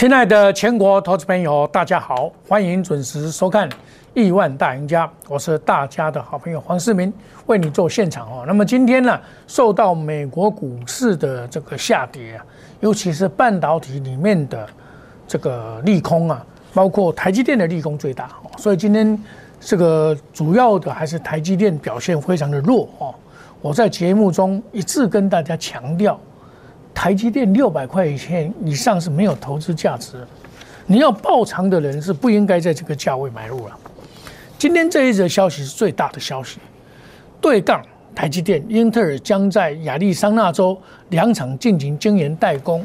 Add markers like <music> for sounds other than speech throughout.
亲爱的全国投资朋友，大家好，欢迎准时收看《亿万大赢家》，我是大家的好朋友黄世明，为你做现场哦。那么今天呢，受到美国股市的这个下跌啊，尤其是半导体里面的这个利空啊，包括台积电的利空最大，所以今天这个主要的还是台积电表现非常的弱哦。我在节目中一致跟大家强调。台积电六百块钱以上是没有投资价值，你要爆仓的人是不应该在这个价位买入了。今天这一则消息是最大的消息，对杠台积电，英特尔将在亚利桑那州两厂进行晶圆代工。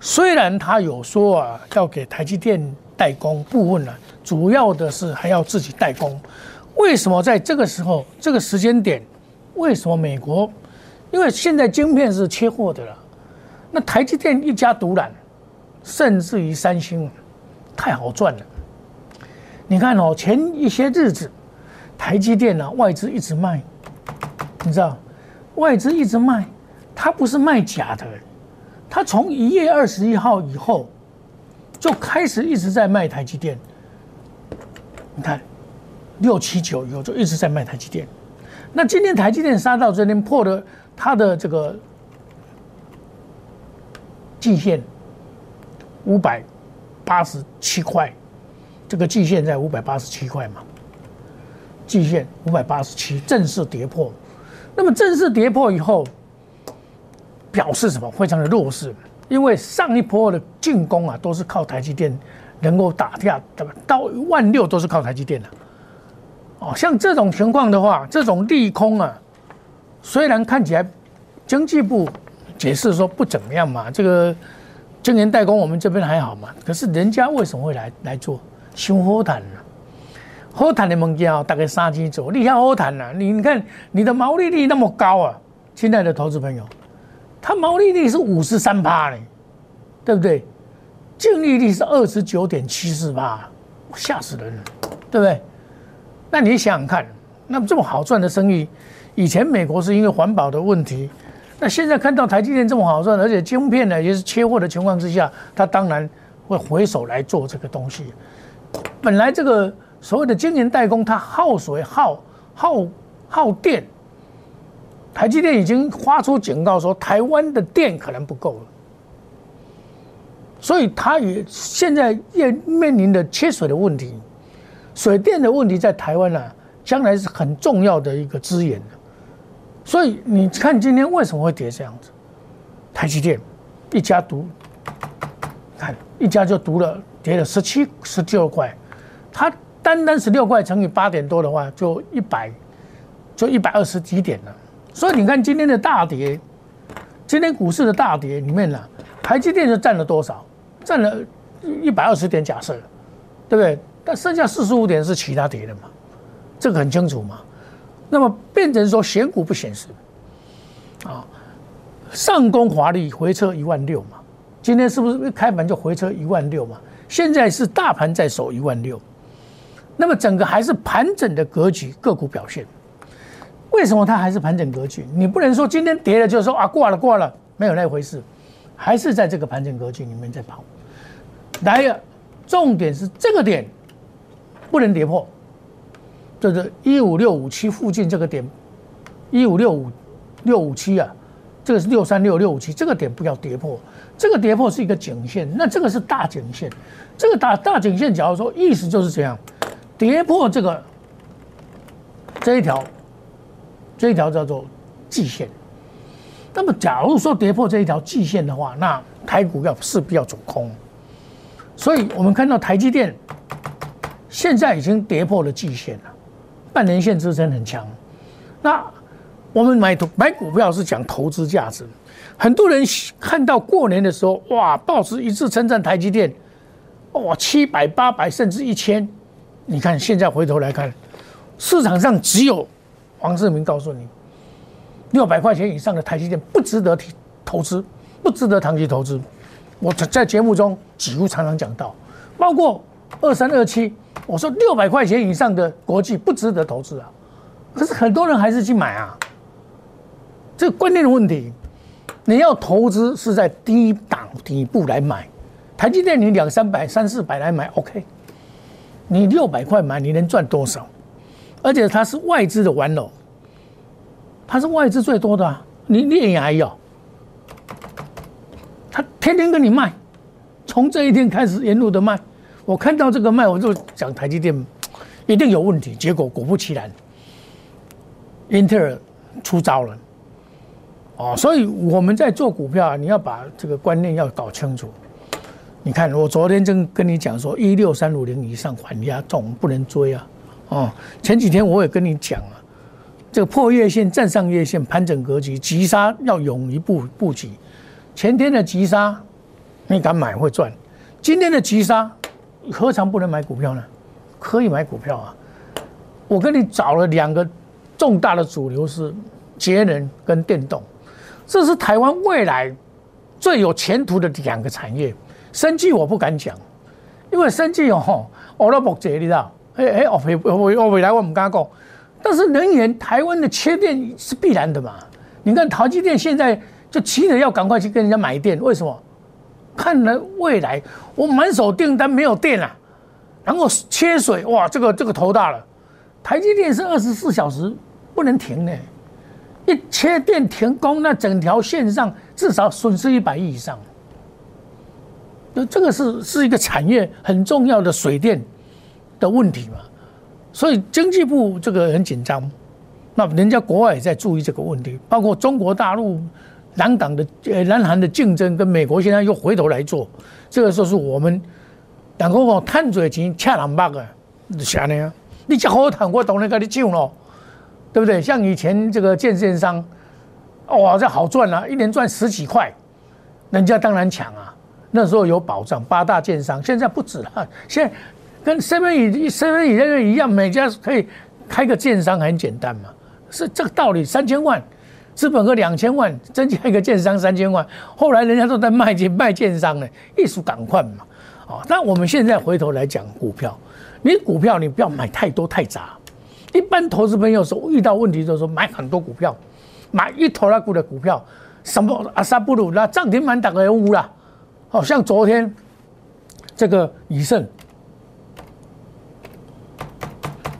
虽然他有说啊，要给台积电代工部分呢，主要的是还要自己代工。为什么在这个时候这个时间点？为什么美国？因为现在晶片是缺货的了。那台积电一家独揽，甚至于三星，太好赚了。你看哦，前一些日子，台积电呢外资一直卖，你知道，外资一直卖，它不是卖假的，它从一月二十一号以后，就开始一直在卖台积电。你看，六七九以后就一直在卖台积电。那今天台积电杀到这边破了它的这个。季线五百八十七块，这个季线在五百八十七块嘛？季线五百八十七正式跌破，那么正式跌破以后，表示什么？非常的弱势，因为上一波的进攻啊，都是靠台积电能够打下，对吧？到万六都是靠台积电的。哦，像这种情况的话，这种利空啊，虽然看起来经济部。解释说不怎么样嘛，这个晶圆代工我们这边还好嘛，可是人家为什么会来来做？修好谈呢？好谈的物件大概三千左右，你要好谈呢？你你看你的毛利率那么高啊，亲爱的投资朋友，它毛利率是五十三趴呢，对不对？净利率是二十九点七四趴，吓死人了，对不对？那你想想看，那么这么好赚的生意，以前美国是因为环保的问题。那现在看到台积电这么好赚，而且晶片呢也是缺货的情况之下，他当然会回手来做这个东西。本来这个所谓的晶圆代工，它耗水、耗耗耗电，台积电已经发出警告说，台湾的电可能不够了，所以它也现在也面临的缺水的问题，水电的问题在台湾呢，将来是很重要的一个资源。所以你看今天为什么会跌这样子？台积电一家独，看一家就独了，跌了十七十六块，它单单十六块乘以八点多的话，就一百，就一百二十几点了。所以你看今天的大跌，今天股市的大跌里面呢，台积电就占了多少？占了一百二十点，假设，对不对？但剩下四十五点是其他跌的嘛？这个很清楚嘛？那么变成说选股不显示，啊，上攻华丽回撤一万六嘛，今天是不是一开盘就回撤一万六嘛？现在是大盘在守一万六，那么整个还是盘整的格局，个股表现，为什么它还是盘整格局？你不能说今天跌了就说啊挂了挂了，没有那回事，还是在这个盘整格局里面在跑。来了，重点是这个点不能跌破。这是一五六五七附近这个点，一五六五六五七啊，这个是六三六六五七，这个点不要跌破，这个跌破是一个颈线，那这个是大颈线，这个大大颈线，假如说意思就是这样，跌破这个这一条，这一条叫做季线，那么假如说跌破这一条季线的话，那台股要势必要走空，所以我们看到台积电现在已经跌破了季线了。半年线支撑很强，那我们买买股票是讲投资价值，很多人看到过年的时候，哇，报纸一致称赞台积电，哇，七百八百甚至一千，你看现在回头来看，市场上只有黄世明告诉你，六百块钱以上的台积电不值得投资，不值得长期投资。我在在节目中几乎常常讲到，包括二三二七。我说六百块钱以上的国际不值得投资啊，可是很多人还是去买啊。这个观念的问题，你要投资是在低档底部来买，台积电你两三百、三四百来买，OK。你六百块买，你能赚多少？而且它是外资的玩偶，它是外资最多的，你你也还要。他天天跟你卖，从这一天开始沿路的卖。我看到这个卖，我就讲台积电一定有问题。结果果不其然，英特尔出招了。哦，所以我们在做股票，你要把这个观念要搞清楚。你看，我昨天正跟你讲说，一六三五零以上缓压总，不能追啊。哦，前几天我也跟你讲啊，这个破月线、站上月线、盘整格局，急杀要勇于布布局。前天的急杀，你敢买会赚；今天的急杀，何尝不能买股票呢？可以买股票啊！我跟你找了两个重大的主流是节能跟电动，这是台湾未来最有前途的两个产业。生计我不敢讲，因为生计哦，我都不接，你知道？哎哎，我未我我未来我唔敢讲。但是能源，台湾的缺电是必然的嘛？你看淘积电现在就急着要赶快去跟人家买电，为什么？看了未来，我满手订单没有电了，然后缺水，哇，这个这个头大了。台积电是二十四小时不能停的，一缺电停工，那整条线上至少损失一百亿以上。那这个是是一个产业很重要的水电的问题嘛，所以经济部这个很紧张，那人家国外也在注意这个问题，包括中国大陆。南港的呃，南韩的竞争跟美国现在又回头来做，这个时候是我们两个讲碳水钱恰两百个，啥呢？你讲好谈，我当然跟你救了，对不对？像以前这个建线商，哇，这好赚啊，一年赚十几块，人家当然抢啊。那时候有保障，八大建商现在不止了，现在跟 seven 以 seven 以那个一样，每家可以开个建商很简单嘛，是这个道理，三千万。资本个两千万，增加一个建商三千万，后来人家都在卖建卖建商呢，艺术赶快嘛，啊！那我们现在回头来讲股票，你股票你不要买太多太杂，一般投资朋友说遇到问题就是说买很多股票，买一头拉股的股票，什么阿萨布鲁那涨停板打个乌啦，好像昨天这个以盛，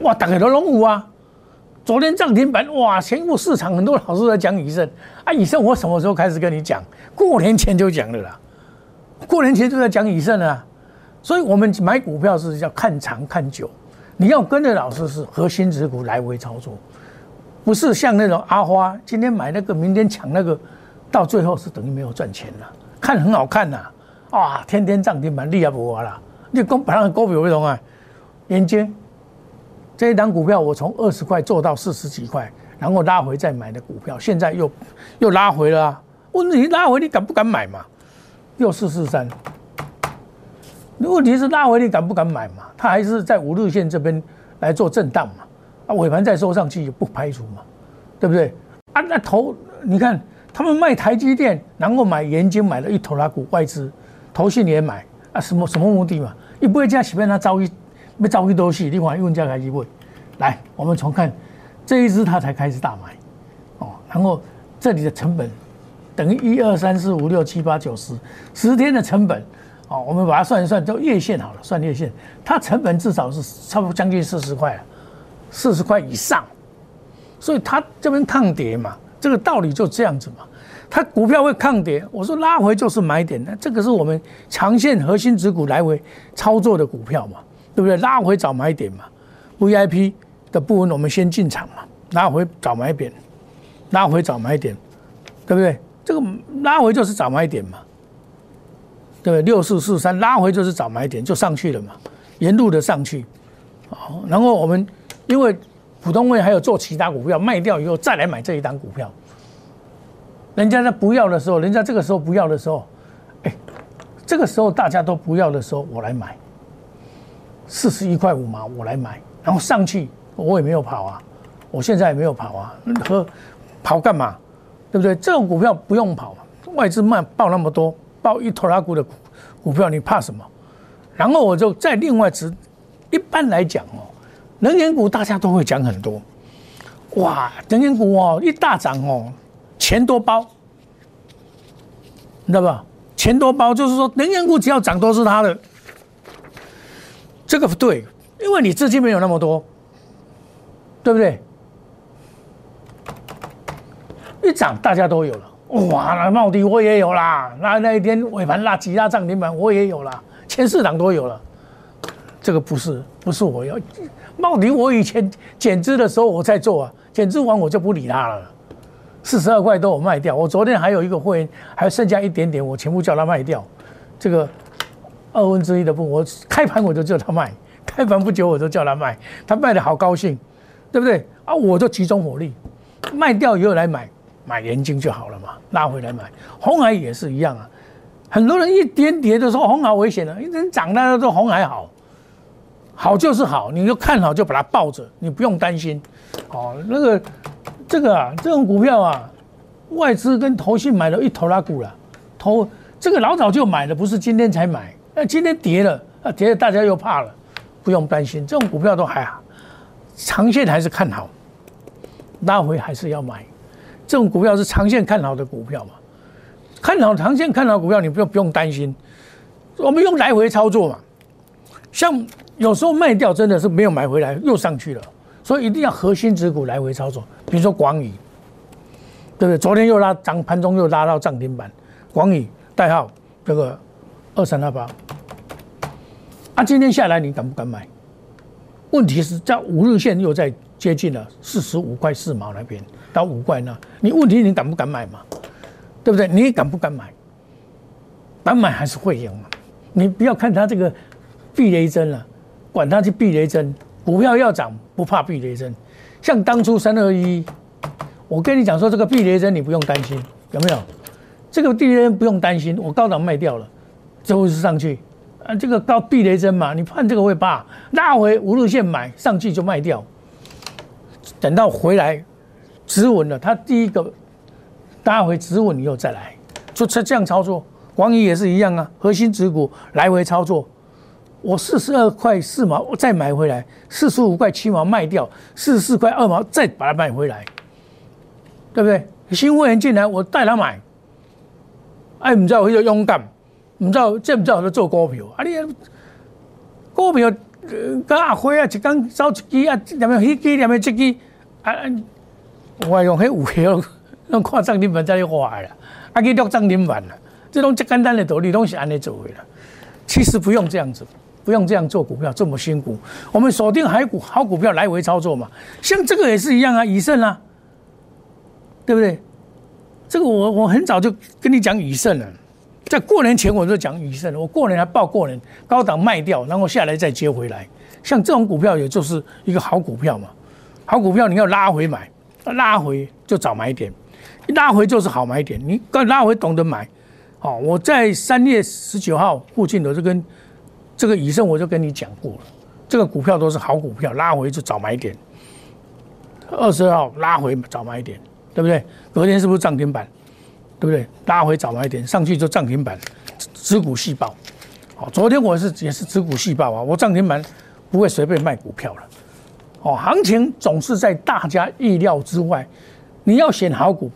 哇，打个都龙五啊！昨天涨停板哇！全部市场很多老师在讲以盛啊，以盛我什么时候开始跟你讲？过年前就讲了啦，过年前就在讲以盛了。所以我们买股票是要看长看久，你要跟着老师是核心持股来回操作，不是像那种阿花今天买那个，明天抢那个，到最后是等于没有赚钱了。看很好看呐，啊，天天涨停板厉害不啦？你跟别人股票不同啊，眼睛。这一档股票我从二十块做到四十几块，然后拉回再买的股票，现在又又拉回了。问题拉回你敢不敢买嘛？又四四三。问题是拉回你敢不敢买嘛？它还是在五日线这边来做震荡嘛？啊，尾盘再收上去也不排除嘛，对不对？啊，那投你看他们卖台积电，然后买盐金买了一头拉股外资，投信也买啊，什么什么目的嘛？一不会这样随便他遭遇。要找几多戏？另外，问价开始问。来，我们重看这一支，它才开始大买哦。然后这里的成本等于一二三四五六七八九十十天的成本哦。我们把它算一算，就月线好了，算月线，它成本至少是差不多将近四十块了四十块以上。所以它这边抗跌嘛，这个道理就这样子嘛。它股票会抗跌，我说拉回就是买点，那这个是我们长线核心指股来回操作的股票嘛。对不对？拉回找买点嘛，VIP 的部分我们先进场嘛，拉回找买点，拉回找买点，对不对？这个拉回就是找买点嘛，对不对？六四四三拉回就是找买点，就上去了嘛，沿路的上去，好，然后我们因为普通位还有做其他股票卖掉以后再来买这一档股票，人家在不要的时候，人家这个时候不要的时候，哎，这个时候大家都不要的时候，我来买。四十一块五毛，我来买，然后上去，我也没有跑啊，我现在也没有跑啊，和跑干嘛？对不对？这种股票不用跑，外资卖报那么多，报一头拉股的股股票，你怕什么？然后我就再另外指，一般来讲哦，能源股大家都会讲很多，哇，能源股哦一大涨哦，钱多包，你知道吧？钱多包，就是说能源股只要涨都是他的。这个不对，因为你资金没有那么多，对不对？一涨大家都有了，哇，那茂迪我也有啦，那那一天尾盘拉几拉涨停板我也有了，前四档都有了。这个不是不是我要茂迪，我以前减资的时候我在做啊，减资完我就不理他了，四十二块都有卖掉。我昨天还有一个会员还剩下一点点，我全部叫他卖掉。这个二分之一的分，我开盘我就叫他卖，开盘不久我就叫他卖，他卖的好高兴，对不对？啊，我就集中火力卖掉以后来买。买盐金就好了嘛，拉回来买。红海也是一样啊，很多人一跌跌的说红海危险了，一人涨大家说红海好，好就是好，你就看好就把它抱着，你不用担心。哦，那个这个啊，这种股票啊，外资跟投信买了一头拉股了，投这个老早就买了，不是今天才买。那今天跌了，啊跌了大家又怕了，不用担心，这种股票都还好，长线还是看好，拉回还是要买。这种股票是长线看好的股票嘛？看好长线看好股票，你不用不用担心。我们用来回操作嘛。像有时候卖掉真的是没有买回来，又上去了，所以一定要核心持股来回操作。比如说广宇，对不对？昨天又拉涨，盘中又拉到涨停板。广宇代号这个二三二八，啊，今天下来你敢不敢买？问题是在五日线又在接近了四十五块四毛那边。到五块呢？你问题你敢不敢买嘛？对不对？你敢不敢买？敢买还是会赢嘛？你不要看它这个避雷针了，管它去避雷针，股票要涨不怕避雷针。像当初三二一，我跟你讲说这个避雷针你不用担心，有没有？这个避雷针不用担心，我高档卖掉了，最后是上去啊，这个高避雷针嘛，你判这个会怕，拉回五日线买上去就卖掉，等到回来。止稳了，它第一个拉回止稳以后再来，就这这样操作。广宇也是一样啊，核心持股来回操作。我四十二块四毛，我再买回来，四十五块七毛卖掉，四十四块二毛再把它买回来，对不对？新会员进来，我带他买。哎，你知道我就勇敢，唔知道知唔知道佢做股票？啊，你股票跟阿辉啊，一讲走一支啊，两样一支，两样一支啊。我用迄五条，用看涨停板在里画啦，啊去录涨停板啦，这种最简单的道理都是安尼做的啦。其实不用这样子，不用这样做股票这么辛苦。我们锁定好股好股票来回操作嘛，像这个也是一样啊，以盛啊，对不对？这个我我很早就跟你讲以盛了，在过年前我就讲以盛，我过年还报过年高档卖掉，然后下来再接回来。像这种股票也就是一个好股票嘛，好股票你要拉回买。拉回就找买点，一拉回就是好买点。你刚拉回懂得买，好，我在三月十九号附近的就跟这个以盛我就跟你讲过了，这个股票都是好股票，拉回就找买点。二十号拉回找买点，对不对？隔天是不是涨停板？对不对？拉回找买点，上去就涨停板，持股细胞。好，昨天我是也是持股细胞啊，我涨停板不会随便卖股票了。哦，行情总是在大家意料之外。你要选好股，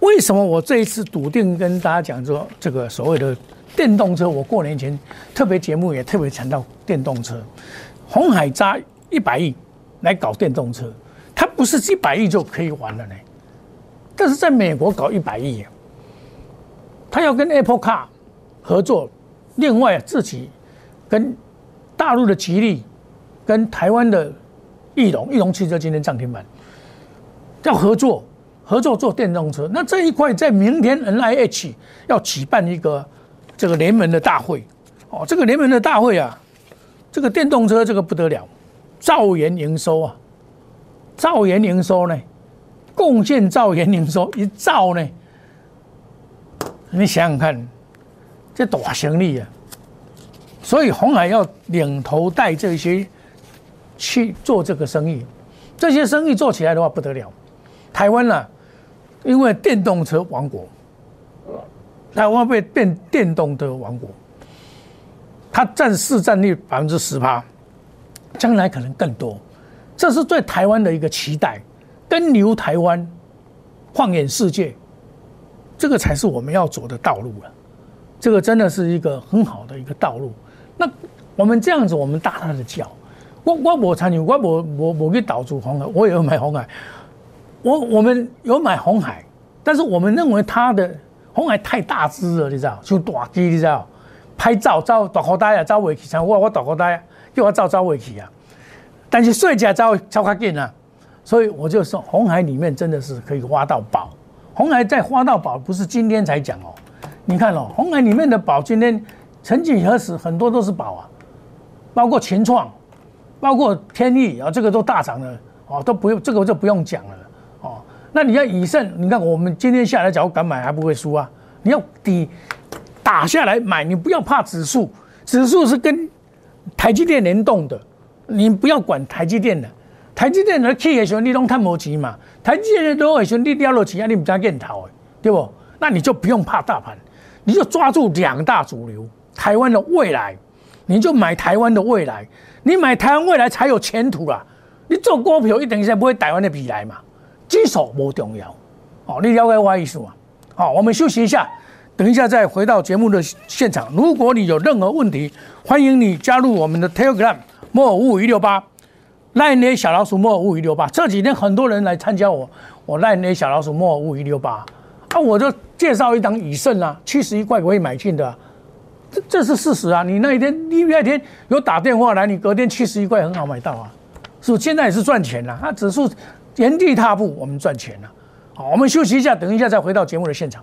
为什么我这一次笃定跟大家讲说，这个所谓的电动车，我过年前特别节目也特别强调电动车。红海扎一百亿来搞电动车，它不是一百亿就可以完了呢。但是在美国搞一百亿，他要跟 Apple Car 合作，另外自己跟大陆的吉利，跟台湾的。翼龙，翼龙汽车今天涨停板，要合作合作做电动车。那这一块在明天 N I H 要举办一个这个联盟的大会哦，这个联盟的大会啊，这个电动车这个不得了，兆元营收啊，兆元营收呢，贡献兆元营收一兆呢，你想想看，这大生意啊，所以红海要领头带这些。去做这个生意，这些生意做起来的话不得了。台湾呢，因为电动车王国，台湾被变电动车王国，它占市占率百分之十八，将来可能更多。这是对台湾的一个期待，跟留台湾，放眼世界，这个才是我们要走的道路了。这个真的是一个很好的一个道路。那我们这样子，我们搭他的脚。我我我参与，我我我我去导出红海，我也有买红海。我我们有买红海，但是我们认为它的红海太大只了，你知道？就大机，你知道？拍照照大口袋啊，照尾起，像我我大口袋啊又要照照尾起啊。但是睡觉照超快紧啊，所以我就说红海里面真的是可以挖到宝。红海在花到宝，不是今天才讲哦。你看哦，红海里面的宝，今天曾几何时很多都是宝啊，包括秦创。包括天意啊，这个都大涨了哦，都不用这个就不用讲了哦。那你要以盛，你看我们今天下来，假如敢买还不会输啊。你要底打下来买，你不要怕指数，指数是跟台积电联动的，你不要管台积电的。台积电的企业候你拢看无钱嘛，台积电的都会说你掉落钱啊，你唔知见头的，对不？那你就不用怕大盘，你就抓住两大主流，台湾的未来，你就买台湾的未来。你买台湾未来才有前途啦！你做股票你等一定是不会台湾的比来嘛，基础不重要。哦，你了解我意思吗？好，我们休息一下，等一下再回到节目的现场。如果你有任何问题，欢迎你加入我们的 Telegram 莫五五一六八赖捏小老鼠莫五五一六八。这几天很多人来参加我，我赖捏小老鼠莫五五一六八啊，我就介绍一档以盛啊，七十一块可以买进的。这这是事实啊！你那一天，你那一天有打电话来，你隔天七十一块很好买到啊，是不？现在也是赚钱了，它指数原地踏步，我们赚钱了。好，我们休息一下，等一下再回到节目的现场。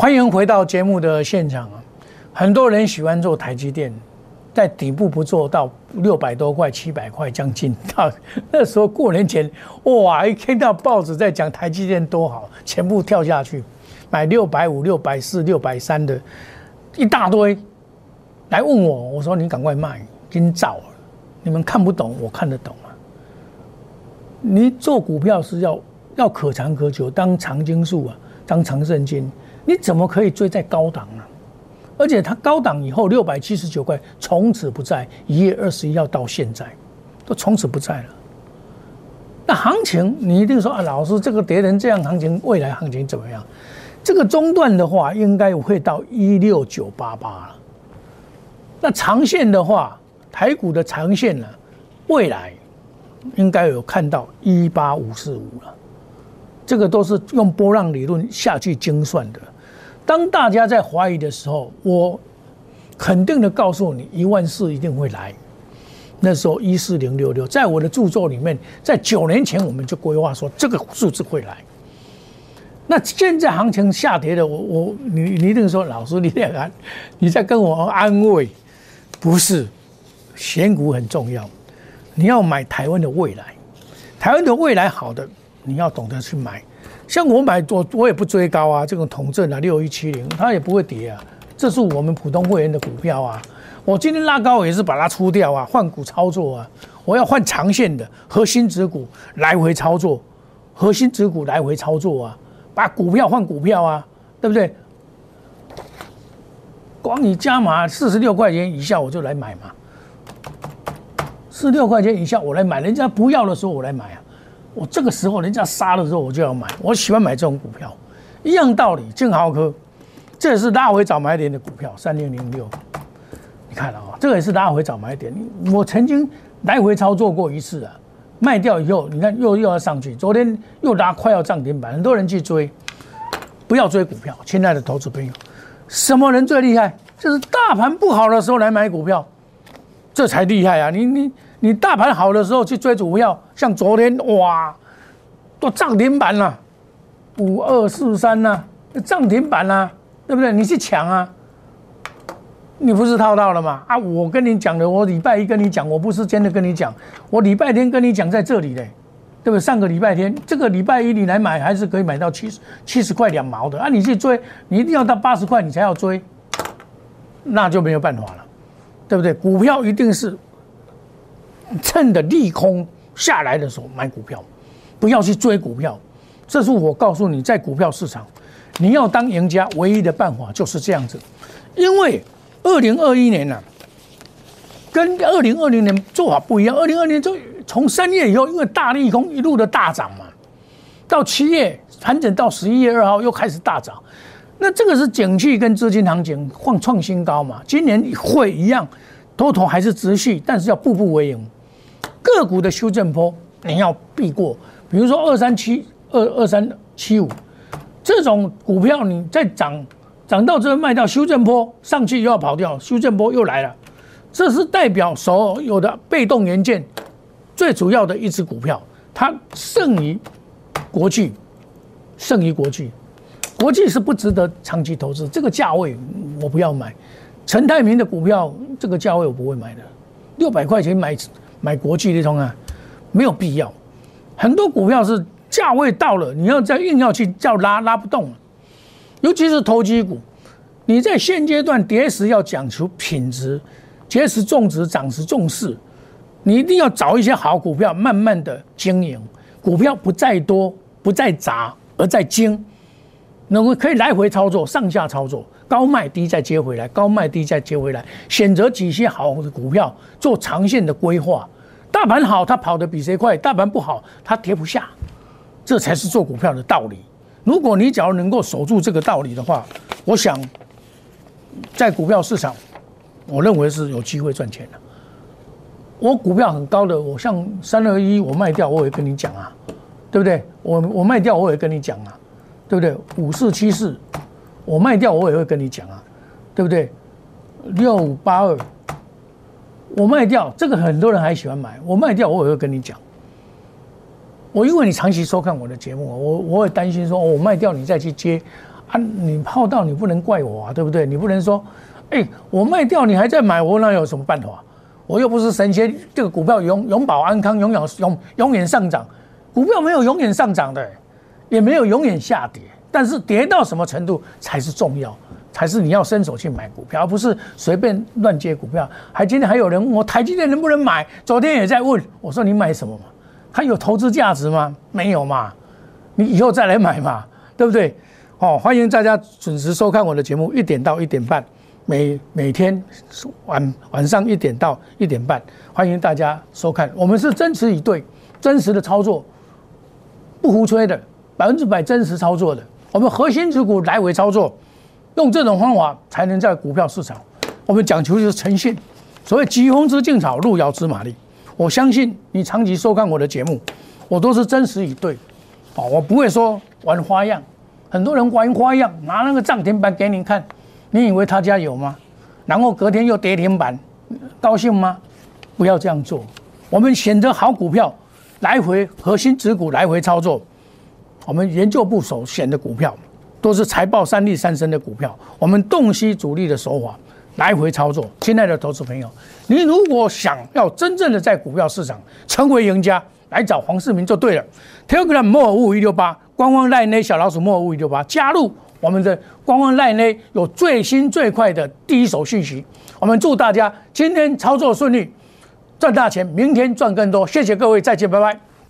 欢迎回到节目的现场啊！很多人喜欢做台积电，在底部不做到六百多块、七百块将近。到 <laughs> 那时候过年前，哇！一看到报纸在讲台积电多好，全部跳下去买六百五、六百四、六百三的一大堆，来问我，我说你赶快卖，今早了。你们看不懂，我看得懂啊。你做股票是要要可长可久，当长青树啊，当长胜金。你怎么可以追在高档呢？而且它高档以后六百七十九块从此不在，一月二十一号到现在都从此不在了。那行情你一定说啊，老师这个跌成这样，行情未来行情怎么样？这个中段的话应该会到一六九八八了。那长线的话，台股的长线呢，未来应该有看到一八五四五了。这个都是用波浪理论下去精算的。当大家在怀疑的时候，我肯定的告诉你，一万四一定会来。那时候一四零六六，在我的著作里面，在九年前我们就规划说这个数字会来。那现在行情下跌的，我我你你一定说老师你在安，你在跟我安慰，不是，选股很重要，你要买台湾的未来，台湾的未来好的，你要懂得去买。像我买我我也不追高啊，这种统正啊六一七零，它也不会跌啊，这是我们普通会员的股票啊。我今天拉高也是把它出掉啊，换股操作啊。我要换长线的核心指股来回操作，核心指股来回操作啊，把股票换股票啊，对不对？光你加码四十六块钱以下我就来买嘛，四十六块钱以下我来买，人家不要的时候我来买啊。我这个时候人家杀的时候，我就要买。我喜欢买这种股票，一样道理。金豪科，这也是拉回早买点的股票，三零零六。你看啊，这个也是拉回找买点。我曾经来回操作过一次啊，卖掉以后，你看又又要上去，昨天又拉快要涨停板，很多人去追，不要追股票，亲爱的投资朋友，什么人最厉害？就是大盘不好的时候来买股票，这才厉害啊！你你你大盘好的时候去追股票，像昨天哇，都涨停板了，五二四三呐，涨停板啦，对不对？你去抢啊！你不是套到了吗？啊，我跟你讲的，我礼拜一跟你讲，我不是真的跟你讲，我礼拜天跟你讲在这里嘞，对不对？上个礼拜天，这个礼拜一你来买还是可以买到七十七十块两毛的啊！你去追，你一定要到八十块你才要追，那就没有办法了，对不对？股票一定是趁着利空下来的时候买股票，不要去追股票。这是我告诉你，在股票市场，你要当赢家唯一的办法就是这样子，因为。二零二一年呢，跟二零二零年做法不一样。二零二年就从三月以后，因为大利空一路的大涨嘛，到七月盘整到十一月二号又开始大涨。那这个是景气跟资金行情创创新高嘛？今年会一样，多头还是持续，但是要步步为营。个股的修正波你要避过，比如说二三七二二三七五这种股票，你在涨。涨到这卖掉，修正波上去又要跑掉，修正波又来了，这是代表所有的被动元件最主要的一只股票，它胜于国际，胜于国际，国际是不值得长期投资，这个价位我不要买。陈泰明的股票这个价位我不会买的，六百块钱买买国际利通啊，没有必要。很多股票是价位到了，你要再硬要去叫拉拉不动了。尤其是投机股，你在现阶段跌时要讲求品质，跌时重质，涨时重视，你一定要找一些好股票，慢慢的经营。股票不在多，不在杂，而在精，能够可以来回操作，上下操作，高卖低再接回来，高卖低再接回来，选择几些好的股票做长线的规划。大盘好，它跑得比谁快；大盘不好，它跌不下，这才是做股票的道理。如果你只要能够守住这个道理的话，我想在股票市场，我认为是有机会赚钱的。我股票很高的，我像三二一，我卖掉，我也跟你讲啊，对不对？我我卖掉，我也跟你讲啊，对不对？五四七四，我卖掉，我也会跟你讲啊，对不对？六五八二，我卖掉，这个很多人还喜欢买，我卖掉，我也会跟你讲。我因为你长期收看我的节目，我我也担心说，我卖掉你再去接，啊，你泡到你不能怪我啊，对不对？你不能说，哎，我卖掉你还在买，我那有什么办法？我又不是神仙，这个股票永永保安康，永远永永远上涨，股票没有永远上涨的，也没有永远下跌，但是跌到什么程度才是重要，才是你要伸手去买股票，而不是随便乱接股票。还今天还有人问我台积电能不能买，昨天也在问，我说你买什么嘛？它有投资价值吗？没有嘛，你以后再来买嘛，对不对？哦，欢迎大家准时收看我的节目，一点到一点半，每每天晚晚上一点到一点半，欢迎大家收看。我们是真实以对，真实的操作，不胡吹的，百分之百真实操作的。我们核心持股来回操作，用这种方法才能在股票市场，我们讲求就是诚信。所谓疾风知劲草，路遥知马力。我相信你长期收看我的节目，我都是真实以对，啊，我不会说玩花样。很多人玩花样，拿那个涨停板给你看，你以为他家有吗？然后隔天又跌停板，高兴吗？不要这样做。我们选择好股票，来回核心持股来回操作。我们研究部所选的股票，都是财报三利三升的股票。我们洞悉主力的手法。来回操作，亲爱的投资朋友，你如果想要真正的在股票市场成为赢家，来找黄世明就对了。Telegram 莫尔五一六八，官方赖内小老鼠莫尔五一六八，加入我们的官方赖内，有最新最快的第一手信息。我们祝大家今天操作顺利，赚大钱，明天赚更多。谢谢各位，再见，拜拜。